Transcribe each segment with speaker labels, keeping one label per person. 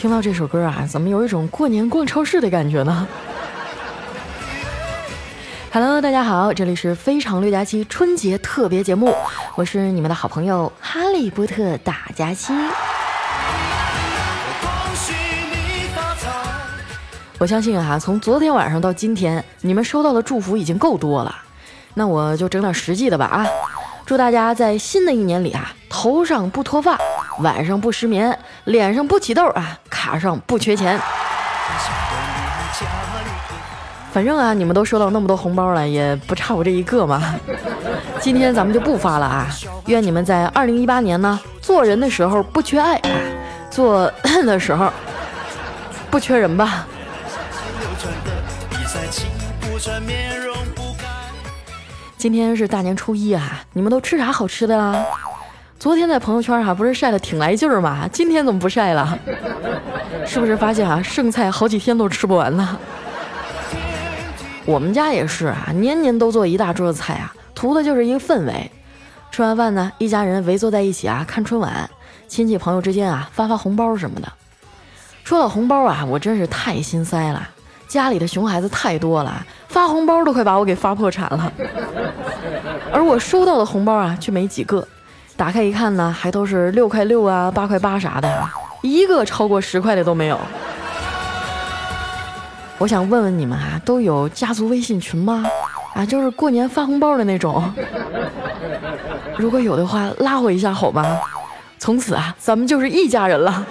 Speaker 1: 听到这首歌啊，怎么有一种过年逛超市的感觉呢？Hello，大家好，这里是非常六加七春节特别节目，我是你们的好朋友哈利波特大加七。我相信啊，从昨天晚上到今天，你们收到的祝福已经够多了，那我就整点实际的吧啊！祝大家在新的一年里啊，头上不脱发。晚上不失眠，脸上不起痘啊，卡上不缺钱。反正啊，你们都收到那么多红包了，也不差我这一个嘛。今天咱们就不发了啊！愿你们在二零一八年呢，做人的时候不缺爱，啊做的时候不缺人吧。今天是大年初一啊，你们都吃啥好吃的啊？昨天在朋友圈哈不是晒的挺来劲儿吗？今天怎么不晒了？是不是发现啊剩菜好几天都吃不完呢？我们家也是啊，年年都做一大桌子菜啊，图的就是一个氛围。吃完饭呢，一家人围坐在一起啊看春晚，亲戚朋友之间啊发发红包什么的。说到红包啊，我真是太心塞了，家里的熊孩子太多了，发红包都快把我给发破产了。而我收到的红包啊却没几个。打开一看呢，还都是六块六啊、八块八啥的，一个超过十块的都没有。我想问问你们啊，都有家族微信群吗？啊，就是过年发红包的那种。如果有的话，拉我一下好吗？从此啊，咱们就是一家人了。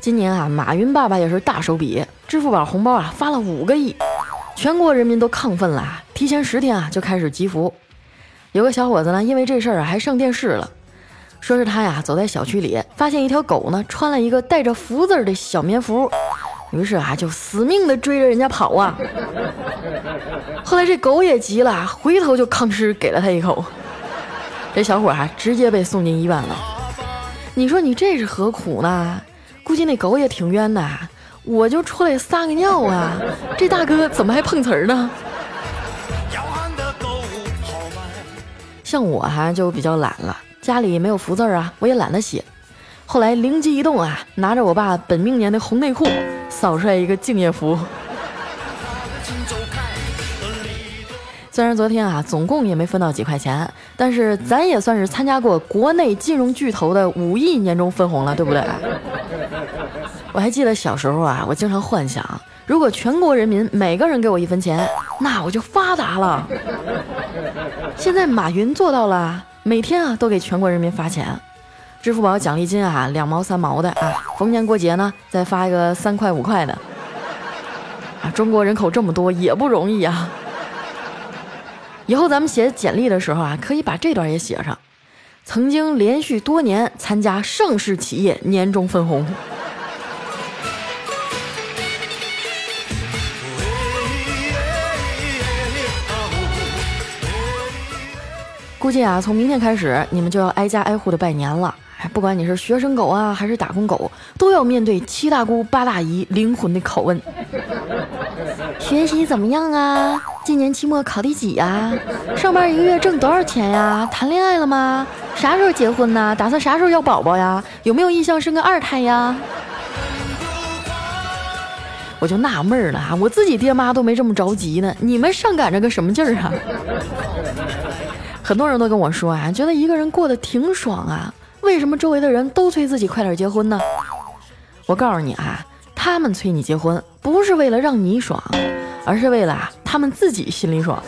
Speaker 1: 今年啊，马云爸爸也是大手笔，支付宝红包啊发了五个亿。全国人民都亢奋了，提前十天啊就开始集福。有个小伙子呢，因为这事儿啊还上电视了，说是他呀走在小区里，发现一条狗呢穿了一个带着福字的小棉服，于是啊就死命的追着人家跑啊。后来这狗也急了，回头就吭哧给了他一口，这小伙啊直接被送进医院了。你说你这是何苦呢？估计那狗也挺冤的。我就出来撒个尿啊！这大哥怎么还碰瓷儿呢？像我哈就比较懒了，家里没有福字啊，我也懒得写。后来灵机一动啊，拿着我爸本命年的红内裤，扫出来一个敬业福。虽然昨天啊总共也没分到几块钱，但是咱也算是参加过国内金融巨头的五亿年终分红了，对不对？我还记得小时候啊，我经常幻想，如果全国人民每个人给我一分钱，那我就发达了。现在马云做到了，每天啊都给全国人民发钱，支付宝奖励金啊两毛三毛的啊，逢年过节呢再发一个三块五块的。啊，中国人口这么多也不容易啊。以后咱们写简历的时候啊，可以把这段也写上，曾经连续多年参加上市企业年终分红。估计啊，从明天开始，你们就要挨家挨户的拜年了。不管你是学生狗啊，还是打工狗，都要面对七大姑八大姨灵魂的拷问。学习怎么样啊？今年期末考第几呀？上班一个月挣多少钱呀？谈恋爱了吗？啥时候结婚呢？打算啥时候要宝宝呀？有没有意向生个二胎呀？我就纳闷了啊，我自己爹妈都没这么着急呢，你们上赶着个什么劲儿啊？很多人都跟我说啊，觉得一个人过得挺爽啊，为什么周围的人都催自己快点结婚呢？我告诉你啊，他们催你结婚不是为了让你爽，而是为了他们自己心里爽。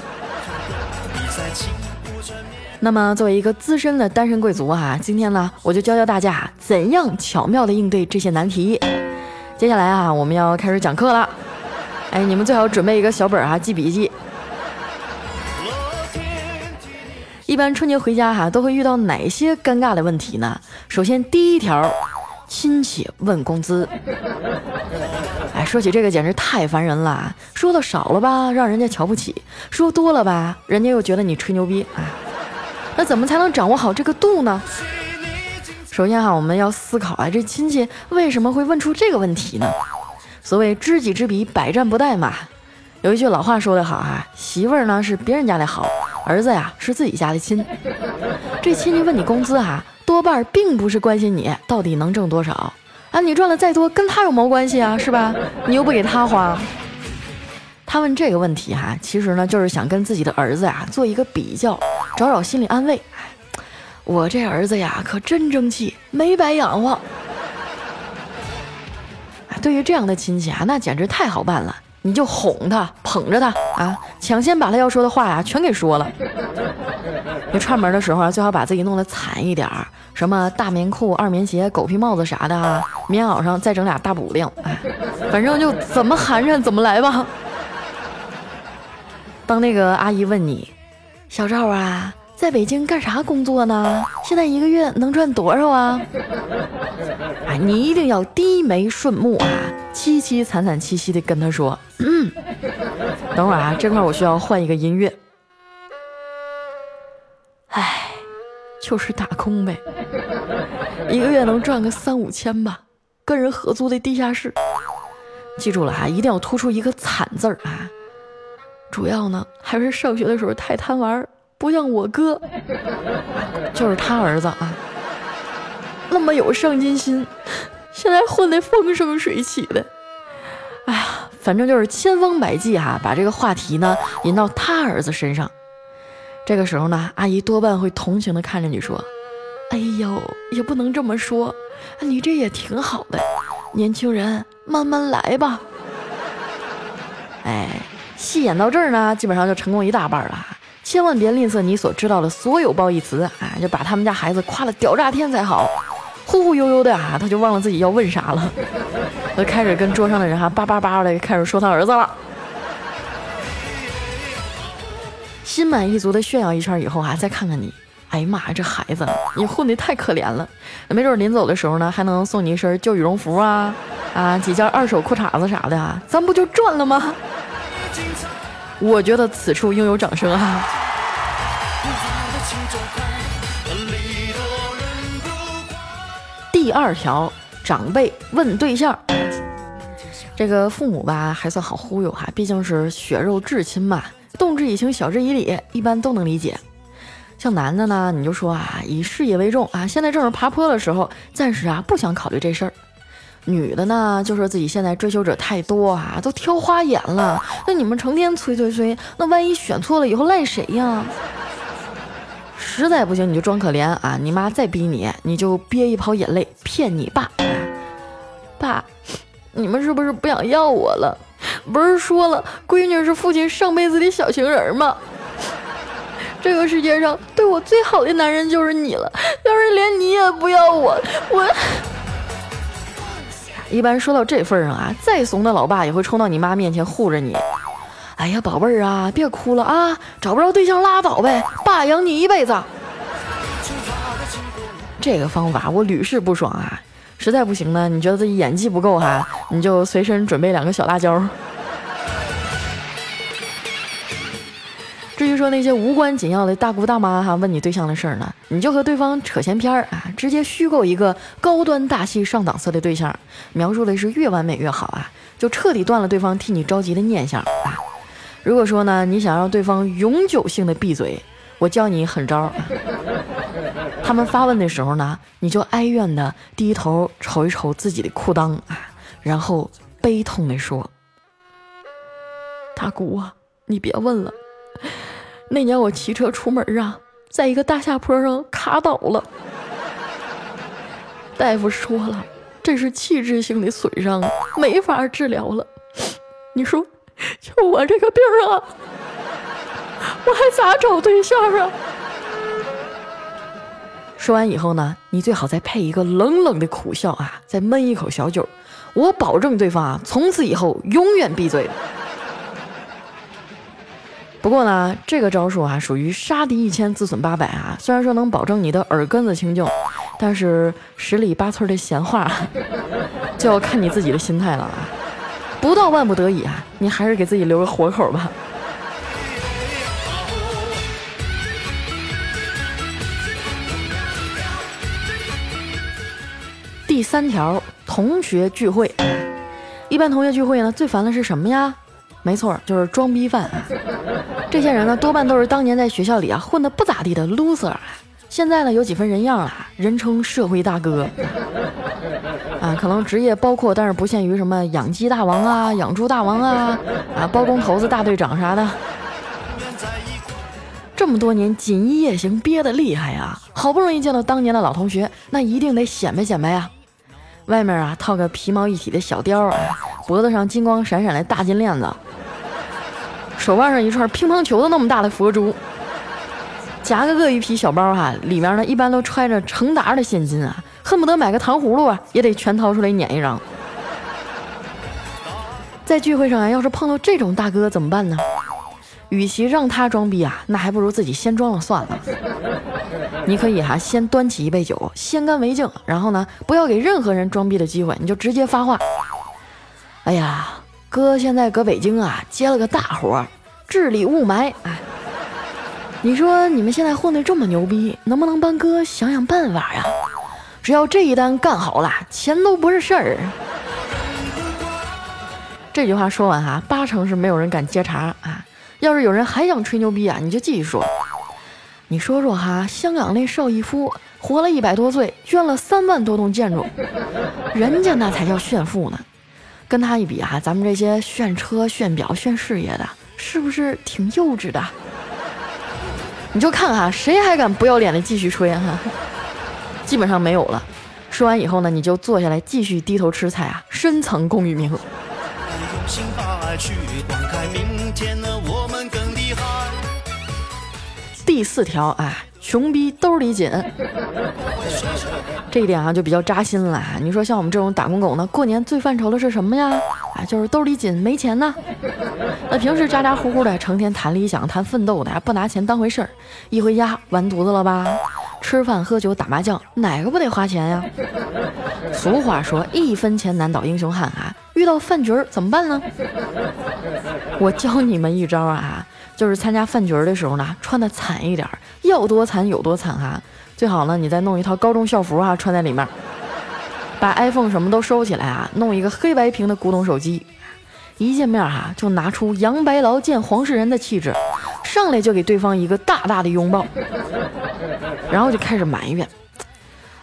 Speaker 1: 那么作为一个资深的单身贵族啊，今天呢，我就教教大家怎样巧妙的应对这些难题。接下来啊，我们要开始讲课了，哎，你们最好准备一个小本儿啊，记笔记。一般春节回家哈都会遇到哪些尴尬的问题呢？首先第一条，亲戚问工资。哎，说起这个简直太烦人了，说的少了吧，让人家瞧不起；说多了吧，人家又觉得你吹牛逼。啊，那怎么才能掌握好这个度呢？首先哈，我们要思考啊，这亲戚为什么会问出这个问题呢？所谓知己知彼，百战不殆嘛。有一句老话说得好哈，媳妇儿呢是别人家的好。儿子呀是自己家的亲，这亲戚问你工资啊，多半并不是关心你到底能挣多少啊，你赚的再多跟他有毛关系啊，是吧？你又不给他花。他问这个问题哈，其实呢就是想跟自己的儿子呀做一个比较，找找心理安慰。我这儿子呀可真争气，没白养活。对于这样的亲戚啊，那简直太好办了。你就哄他，捧着他啊，抢先把他要说的话呀全给说了。你串门的时候，最好把自己弄得惨一点儿，什么大棉裤、二棉鞋、狗皮帽子啥的啊，棉袄上再整俩大补丁，哎，反正就怎么寒碜怎么来吧。当那个阿姨问你，小赵啊，在北京干啥工作呢？现在一个月能赚多少啊？哎，你一定要低眉顺目啊，凄凄惨惨戚戚的跟他说。嗯，等会儿啊，这块我需要换一个音乐。唉，就是打工呗，一个月能赚个三五千吧，跟人合租的地下室。记住了啊，一定要突出一个惨字儿啊。主要呢，还是上学的时候太贪玩，不像我哥，就是他儿子啊，那么有上进心，现在混得风生水起的。哎呀，反正就是千方百计哈，把这个话题呢引到他儿子身上。这个时候呢，阿姨多半会同情的看着你说：“哎呦，也不能这么说，你这也挺好的，年轻人慢慢来吧。”哎，戏演到这儿呢，基本上就成功一大半了。千万别吝啬你所知道的所有褒义词，哎，就把他们家孩子夸了屌炸天才好。忽忽悠悠的啊，他就忘了自己要问啥了，就开始跟桌上的人哈叭叭叭的开始说他儿子了。心满意足的炫耀一圈以后啊，再看看你，哎呀妈呀，这孩子你混的太可怜了，没准临走的时候呢，还能送你一身旧羽绒服啊，啊几件二手裤衩子啥的啊，咱不就赚了吗？我觉得此处应有掌声啊。第二条，长辈问对象，这个父母吧还算好忽悠哈，毕竟是血肉至亲嘛，动之以情，晓之以理，一般都能理解。像男的呢，你就说啊，以事业为重啊，现在正是爬坡的时候，暂时啊不想考虑这事儿。女的呢，就说自己现在追求者太多啊，都挑花眼了。那你们成天催催催，那万一选错了以后赖谁呀？实在不行，你就装可怜啊！你妈再逼你，你就憋一泡眼泪骗你爸。爸，你们是不是不想要我了？不是说了，闺女是父亲上辈子的小情人吗？这个世界上对我最好的男人就是你了。要是连你也不要我，我……一般说到这份上啊，再怂的老爸也会冲到你妈面前护着你。哎呀，宝贝儿啊，别哭了啊！找不着对象拉倒呗，爸养你一辈子。这个方法我屡试不爽啊！实在不行呢，你觉得自己演技不够哈，你就随身准备两个小辣椒。至于说那些无关紧要的大姑大妈哈问你对象的事儿呢，你就和对方扯闲篇儿啊，直接虚构一个高端大气上档次的对象，描述的是越完美越好啊，就彻底断了对方替你着急的念想啊。如果说呢，你想让对方永久性的闭嘴，我教你狠招儿。他们发问的时候呢，你就哀怨的低头瞅一瞅自己的裤裆啊，然后悲痛的说：“大姑啊，你别问了，那年我骑车出门啊，在一个大下坡上卡倒了，大夫说了，这是器质性的损伤，没法治疗了。你说。”就我这个病啊，我还咋找对象啊？说完以后呢，你最好再配一个冷冷的苦笑啊，再闷一口小酒，我保证对方啊，从此以后永远闭嘴。不过呢，这个招数啊，属于杀敌一千自损八百啊。虽然说能保证你的耳根子清净，但是十里八村的闲话，就要看你自己的心态了啊。不到万不得已啊，你还是给自己留个活口吧。第三条，同学聚会，一般同学聚会呢，最烦的是什么呀？没错，就是装逼犯。这些人呢，多半都是当年在学校里啊混得不咋地的 loser，现在呢有几分人样了，人称社会大哥。啊，可能职业包括，但是不限于什么养鸡大王啊、养猪大王啊、啊包工头子大队长啥的。这么多年锦衣夜行憋得厉害呀，好不容易见到当年的老同学，那一定得显摆显摆呀。外面啊套个皮毛一体的小貂啊，脖子上金光闪闪的大金链子，手腕上一串乒乓球的那么大的佛珠，夹个鳄鱼皮小包哈，里面呢一般都揣着成沓的现金啊，恨不得买个糖葫芦啊也得全掏出来撵一张。在聚会上啊，要是碰到这种大哥怎么办呢？与其让他装逼啊，那还不如自己先装了算了。你可以哈，先端起一杯酒，先干为敬，然后呢，不要给任何人装逼的机会，你就直接发话。哎呀，哥现在搁北京啊，接了个大活，治理雾霾。哎，你说你们现在混得这么牛逼，能不能帮哥想想办法呀？只要这一单干好了，钱都不是事儿。这句话说完哈，八成是没有人敢接茬啊。要是有人还想吹牛逼啊，你就继续说。你说说哈，香港那邵逸夫活了一百多岁，捐了三万多栋建筑，人家那才叫炫富呢。跟他一比啊，咱们这些炫车、炫表、炫事业的，是不是挺幼稚的？你就看哈，谁还敢不要脸的继续吹哈？基本上没有了。说完以后呢，你就坐下来继续低头吃菜啊，深藏功与名。第四条啊，穷逼兜里紧，这一点啊就比较扎心了。你说像我们这种打工狗呢，过年最犯愁的是什么呀？啊，就是兜里紧，没钱呢。那平时咋咋呼呼的，成天谈理想、谈奋斗的，还不拿钱当回事儿，一回家完犊子了吧？吃饭、喝酒、打麻将，哪个不得花钱呀？俗话说，一分钱难倒英雄汉啊！遇到饭局儿怎么办呢？我教你们一招啊！就是参加饭局的时候呢，穿的惨一点，要多惨有多惨哈。最好呢，你再弄一套高中校服啊，穿在里面，把 iPhone 什么都收起来啊，弄一个黑白屏的古董手机，一见面哈就拿出杨白劳见黄世仁的气质，上来就给对方一个大大的拥抱，然后就开始埋怨：“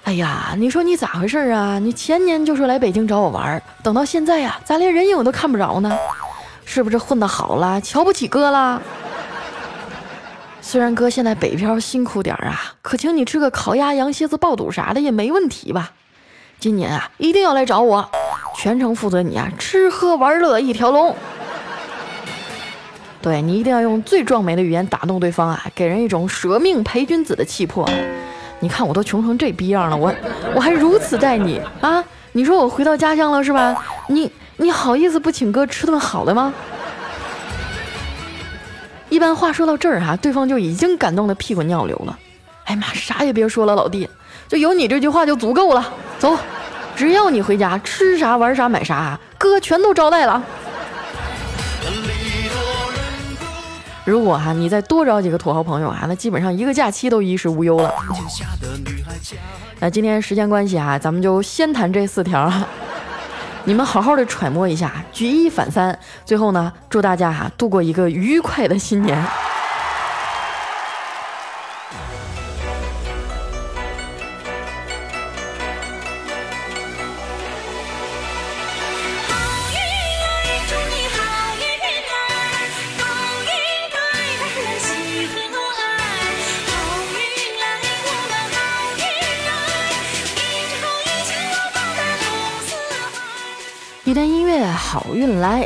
Speaker 1: 哎呀，你说你咋回事啊？你前年就说来北京找我玩，等到现在呀，咋连人影都看不着呢？是不是混得好了，瞧不起哥了？”虽然哥现在北漂辛苦点儿啊，可请你吃个烤鸭、羊蝎子、爆肚啥的也没问题吧？今年啊，一定要来找我，全程负责你啊，吃喝玩乐一条龙。对你一定要用最壮美的语言打动对方啊，给人一种舍命陪君子的气魄。你看我都穷成这逼样了，我我还如此待你啊？你说我回到家乡了是吧？你你好意思不请哥吃顿好的吗？一般话说到这儿哈，对方就已经感动的屁滚尿流了。哎妈，啥也别说了，老弟，就有你这句话就足够了。走，只要你回家吃啥玩啥买啥，哥全都招待了。如果哈你再多找几个土豪朋友啊，那基本上一个假期都衣食无忧了。那今天时间关系啊，咱们就先谈这四条。你们好好的揣摩一下，举一反三，最后呢，祝大家哈度过一个愉快的新年。运来！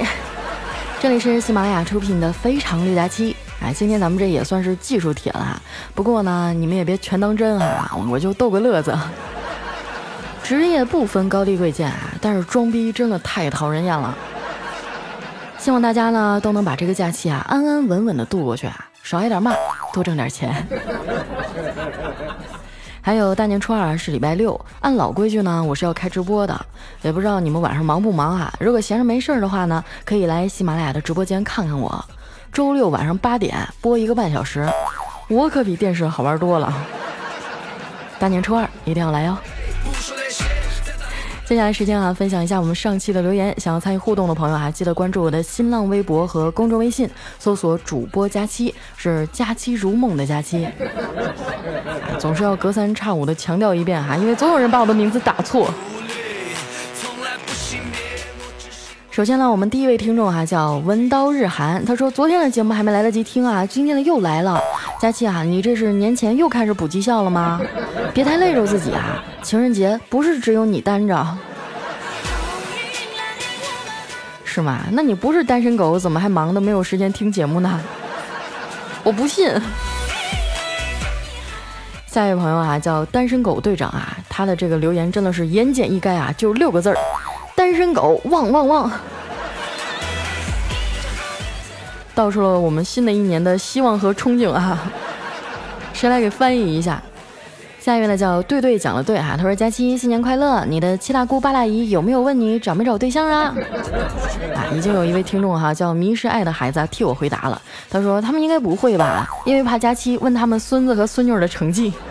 Speaker 1: 这里是喜马拉雅出品的《非常六加七》。哎，今天咱们这也算是技术帖了哈。不过呢，你们也别全当真啊，我就逗个乐子。职业不分高低贵贱啊，但是装逼真的太讨人厌了。希望大家呢都能把这个假期啊安安稳稳的度过去啊，少挨点骂，多挣点钱。还有大年初二是礼拜六，按老规矩呢，我是要开直播的，也不知道你们晚上忙不忙啊？如果闲着没事儿的话呢，可以来喜马拉雅的直播间看看我。周六晚上八点播一个半小时，我可比电视好玩多了。大年初二一定要来哦！接下来时间啊，分享一下我们上期的留言。想要参与互动的朋友啊，记得关注我的新浪微博和公众微信，搜索主播佳期，是佳期如梦的佳期。总是要隔三差五的强调一遍哈，因为总有人把我的名字打错。首先呢，我们第一位听众哈叫文刀日寒，他说昨天的节目还没来得及听啊，今天的又来了。佳期啊，你这是年前又开始补绩效了吗？别太累着自己啊！情人节不是只有你单着，是吗？那你不是单身狗，怎么还忙的没有时间听节目呢？我不信。下一位朋友啊，叫单身狗队长啊，他的这个留言真的是言简意赅啊，就六个字儿：单身狗旺旺旺。道出了我们新的一年的希望和憧憬啊！谁来给翻译一下？下一位呢叫对对讲的对哈，他说佳期新年快乐，你的七大姑八大姨有没有问你找没找对象啊？啊，已经有一位听众哈叫迷失爱的孩子替我回答了，他说他们应该不会吧，因为怕佳期问他们孙子和孙女的成绩。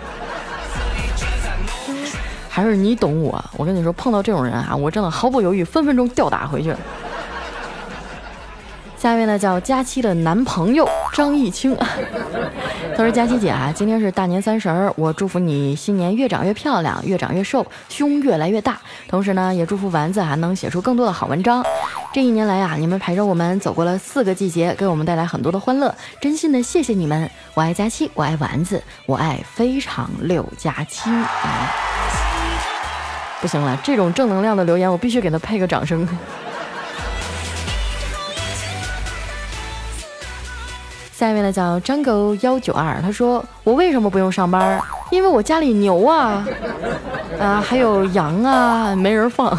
Speaker 1: 还是你懂我，我跟你说碰到这种人啊，我真的毫不犹豫，分分钟吊打回去。下一位呢叫佳期的男朋友张艺清，他说：“佳期姐啊，今天是大年三十儿，我祝福你新年越长越漂亮，越长越瘦，胸越来越大。同时呢，也祝福丸子还能写出更多的好文章。这一年来啊，你们陪着我们走过了四个季节，给我们带来很多的欢乐，真心的谢谢你们。我爱佳期，我爱丸子，我爱非常六加七。不行了，这种正能量的留言，我必须给他配个掌声。”下一位呢叫张狗幺九二，他说我为什么不用上班？因为我家里牛啊，啊还有羊啊，没人放。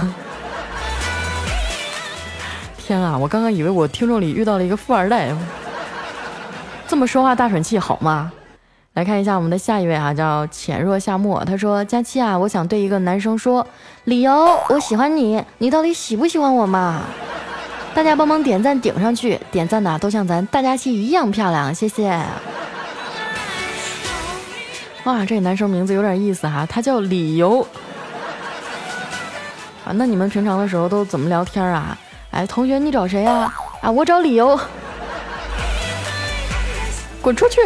Speaker 1: 天啊，我刚刚以为我听众里遇到了一个富二代，这么说话大喘气好吗？来看一下我们的下一位哈，叫浅若夏沫，他说佳期啊，我想对一个男生说，理由我喜欢你，你到底喜不喜欢我嘛？大家帮忙点赞顶上去，点赞的都像咱大家期一样漂亮，谢谢。哇，这个男生名字有点意思哈，他叫理由。啊，那你们平常的时候都怎么聊天啊？哎，同学你找谁呀？啊，我找理由。滚出去。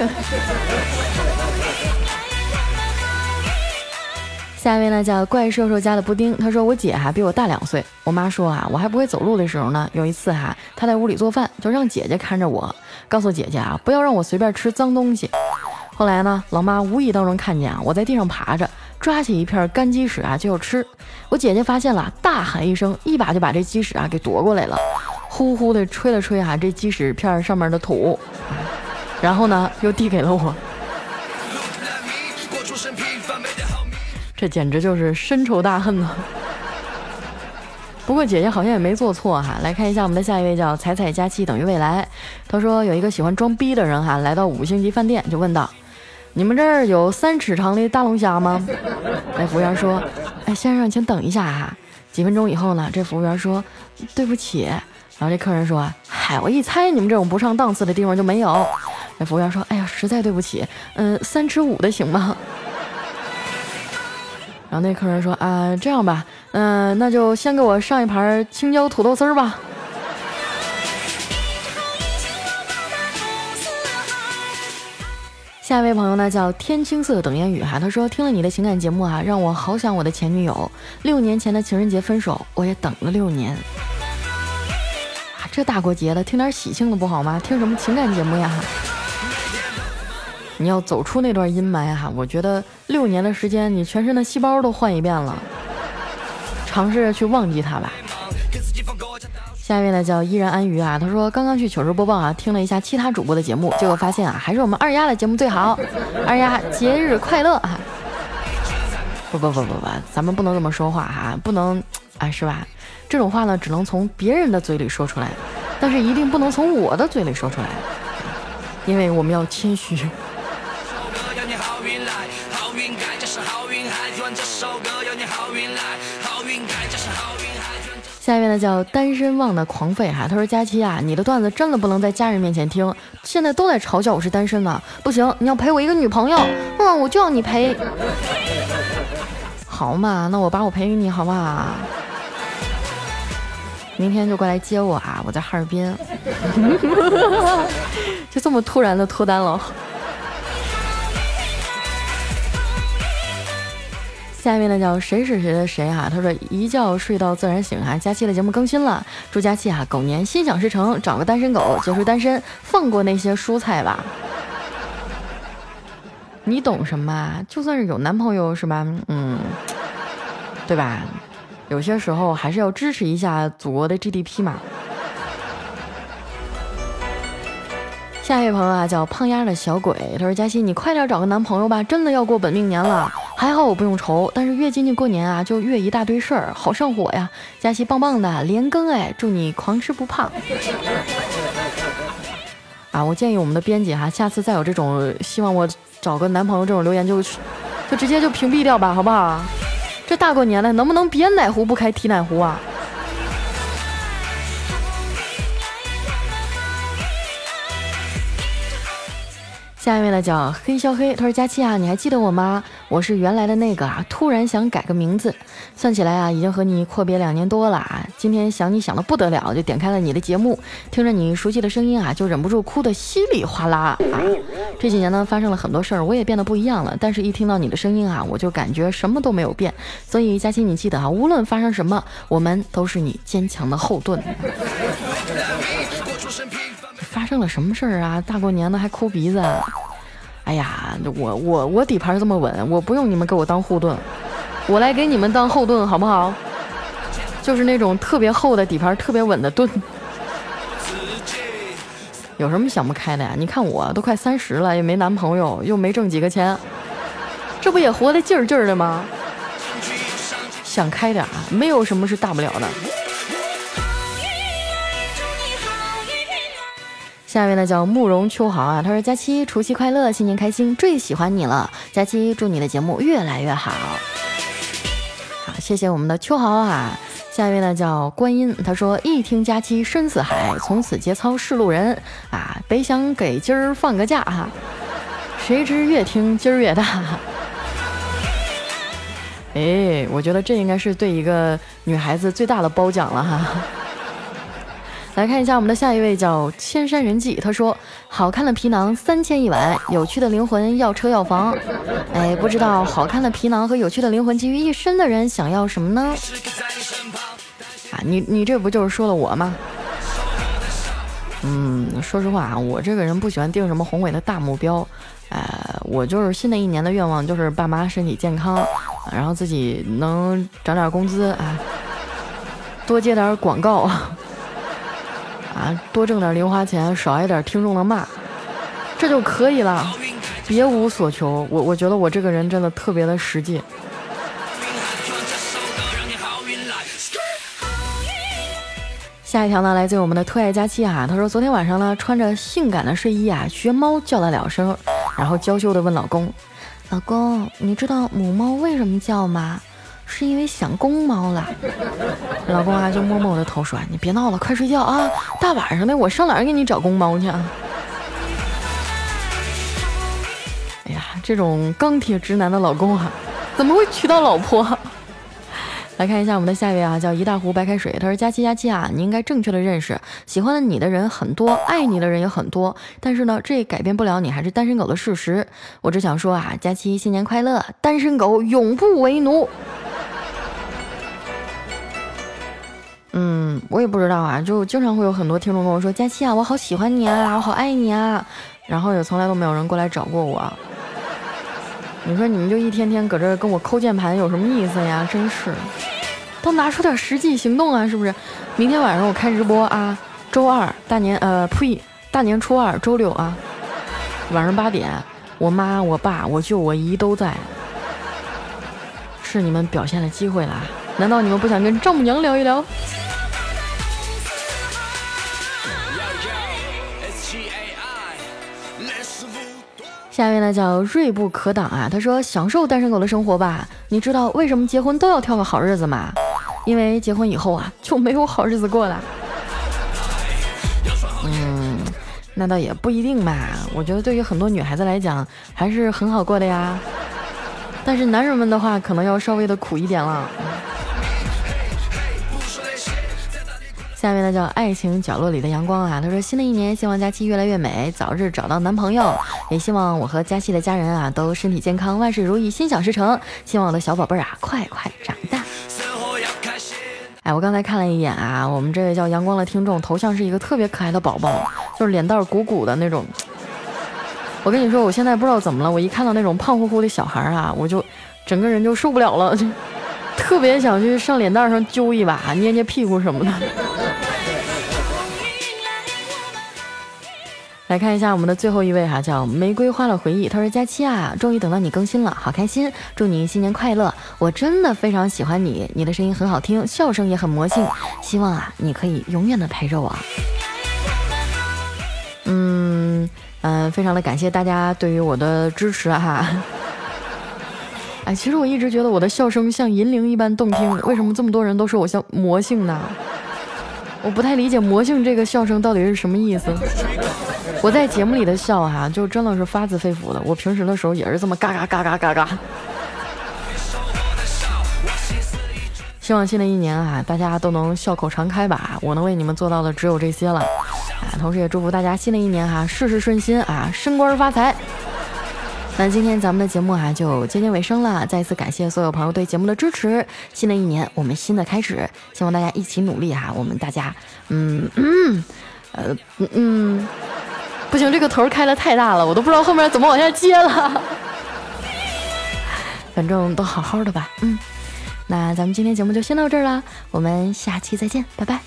Speaker 1: 下一位呢叫怪兽兽家的布丁，他说我姐哈比我大两岁，我妈说啊我还不会走路的时候呢，有一次哈她在屋里做饭，就让姐姐看着我，告诉姐姐啊不要让我随便吃脏东西。后来呢老妈无意当中看见啊我在地上爬着，抓起一片干鸡屎啊就要吃，我姐姐发现了，大喊一声，一把就把这鸡屎啊给夺过来了，呼呼的吹了吹哈这鸡屎片上面的土，然后呢又递给了我。这简直就是深仇大恨呐！不过姐姐好像也没做错哈。来看一下我们的下一位，叫彩彩佳期等于未来。他说有一个喜欢装逼的人哈，来到五星级饭店就问道：“你们这儿有三尺长的大龙虾吗？”哎，服务员说：“哎，先生，请等一下哈。”几分钟以后呢，这服务员说：“对不起。”然后这客人说：“嗨，我一猜你们这种不上档次的地方就没有。”那服务员说：“哎呀，实在对不起，嗯，三尺五的行吗？”然后那客人说啊，这样吧，嗯，那就先给我上一盘青椒土豆丝儿吧。下一位朋友呢叫天青色等烟雨哈，他说听了你的情感节目啊，让我好想我的前女友。六年前的情人节分手，我也等了六年。啊，这大过节的，听点喜庆的不好吗？听什么情感节目呀？你要走出那段阴霾哈，我觉得六年的时间，你全身的细胞都换一遍了，尝试着去忘记他吧。下一位呢叫依然安于啊，他说刚刚去糗事播报啊，听了一下其他主播的节目，结果发现啊，还是我们二丫的节目最好。二丫节日快乐啊！不不不不不，咱们不能这么说话哈，不能啊，是吧？这种话呢，只能从别人的嘴里说出来，但是一定不能从我的嘴里说出来，因为我们要谦虚。下一位呢叫单身旺的狂吠哈，他说佳期啊，你的段子真的不能在家人面前听，现在都在嘲笑我是单身呢，不行，你要陪我一个女朋友，嗯，我就要你陪，好嘛，那我把我陪给你好不好？明天就过来接我啊！我在哈尔滨，就这么突然的脱单了。下面呢叫谁是谁的谁啊？他说一觉睡到自然醒啊！佳期的节目更新了，祝佳期啊狗年心想事成，找个单身狗结束单身，放过那些蔬菜吧。你懂什么？就算是有男朋友是吧？嗯，对吧？有些时候还是要支持一下祖国的 GDP 嘛。下一位朋友啊叫胖丫的小鬼，他说佳欣你快点找个男朋友吧，真的要过本命年了。还好我不用愁，但是越接近过年啊，就越一大堆事儿，好上火呀！佳欣棒棒的，连更哎，祝你狂吃不胖。啊，我建议我们的编辑哈，下次再有这种希望我找个男朋友这种留言，就就直接就屏蔽掉吧，好不好？这大过年的，能不能别奶壶不开提奶壶啊？下一位呢叫黑肖黑，他说佳期啊，你还记得我吗？我是原来的那个啊，突然想改个名字，算起来啊，已经和你阔别两年多了啊。今天想你想的不得了，就点开了你的节目，听着你熟悉的声音啊，就忍不住哭得稀里哗啦啊。这几年呢，发生了很多事儿，我也变得不一样了，但是一听到你的声音啊，我就感觉什么都没有变。所以佳期，你记得啊，无论发生什么，我们都是你坚强的后盾。发生了什么事儿啊？大过年的还哭鼻子？哎呀，我我我底盘这么稳，我不用你们给我当护盾，我来给你们当后盾好不好？就是那种特别厚的底盘、特别稳的盾。有什么想不开的呀？你看我都快三十了，也没男朋友，又没挣几个钱，这不也活得劲儿劲儿的吗？想开点啊，没有什么是大不了的。下面呢叫慕容秋豪啊，他说：“佳期除夕快乐，新年开心，最喜欢你了，佳期祝你的节目越来越好。”好，谢谢我们的秋豪啊。下一位呢叫观音，他说：“一听佳期深似海，从此节操是路人啊，本想给今儿放个假哈，谁知越听劲儿越大。”哎，我觉得这应该是对一个女孩子最大的褒奖了哈。来看一下我们的下一位叫千山人迹，他说：“好看的皮囊三千一晚，有趣的灵魂要车要房。”哎，不知道好看的皮囊和有趣的灵魂集于一身的人想要什么呢？啊，你你这不就是说了我吗？嗯，说实话啊，我这个人不喜欢定什么宏伟的大目标，哎，我就是新的一年的愿望就是爸妈身体健康，然后自己能涨点工资啊，多接点广告。啊，多挣点零花钱，少挨点听众的骂，这就可以了，别无所求。我我觉得我这个人真的特别的实际。下一条呢，来自于我们的特爱佳期啊，他说昨天晚上呢，穿着性感的睡衣啊，学猫叫了两声，然后娇羞的问老公：“老公，你知道母猫为什么叫吗？”是因为想公猫了，老公啊就摸摸我的头说：“你别闹了，快睡觉啊！大晚上的，我上哪儿给你找公猫去啊？”哎呀，这种钢铁直男的老公啊，怎么会娶到老婆？来看一下我们的下一位啊，叫一大壶白开水。他说：“佳期佳期啊，你应该正确的认识，喜欢你的人很多，爱你的人也很多，但是呢，这改变不了你还是单身狗的事实。我只想说啊，佳期新年快乐，单身狗永不为奴。”嗯，我也不知道啊，就经常会有很多听众跟我说：“佳期啊，我好喜欢你啊，我好爱你啊。”然后也从来都没有人过来找过我。你说你们就一天天搁这跟我抠键盘有什么意思呀？真是，都拿出点实际行动啊，是不是？明天晚上我开直播啊，周二大年呃呸，大年初二周六啊，晚上八点，我妈、我爸、我舅、我姨都在，是你们表现的机会啦。难道你们不想跟丈母娘聊一聊？下一位呢叫锐不可挡啊，他说享受单身狗的生活吧。你知道为什么结婚都要挑个好日子吗？因为结婚以后啊就没有好日子过了。嗯，那倒也不一定吧。我觉得对于很多女孩子来讲还是很好过的呀。但是男人们的话可能要稍微的苦一点了。下面呢叫爱情角落里的阳光啊，他说新的一年希望佳期越来越美，早日找到男朋友，也希望我和佳期的家人啊都身体健康，万事如意，心想事成。希望我的小宝贝儿啊快快长大。哎，我刚才看了一眼啊，我们这位叫阳光的听众头像是一个特别可爱的宝宝，就是脸蛋儿鼓鼓的那种。我跟你说，我现在不知道怎么了，我一看到那种胖乎乎的小孩啊，我就整个人就受不了了，就特别想去上脸蛋上揪一把，捏捏屁股什么的。来看一下我们的最后一位哈，叫玫瑰花的回忆。他说：“佳期啊，终于等到你更新了，好开心！祝你新年快乐！我真的非常喜欢你，你的声音很好听，笑声也很魔性。希望啊，你可以永远的陪着我。”嗯嗯，非常的感谢大家对于我的支持哈。哎，其实我一直觉得我的笑声像银铃一般动听，为什么这么多人都说我像魔性呢？我不太理解魔性这个笑声到底是什么意思。我在节目里的笑哈，就真的是发自肺腑的。我平时的时候也是这么嘎嘎嘎嘎嘎嘎。希望新的一年啊，大家都能笑口常开吧。我能为你们做到的只有这些了啊！同时也祝福大家新的一年哈，事事顺心啊，升官发财。那今天咱们的节目啊，就接近尾声了。再一次感谢所有朋友对节目的支持。新的一年，我们新的开始，希望大家一起努力哈。我们大家，嗯嗯，呃嗯嗯。不行，这个头开的太大了，我都不知道后面怎么往下接了。反正都好好的吧，嗯。那咱们今天节目就先到这儿了，我们下期再见，拜拜。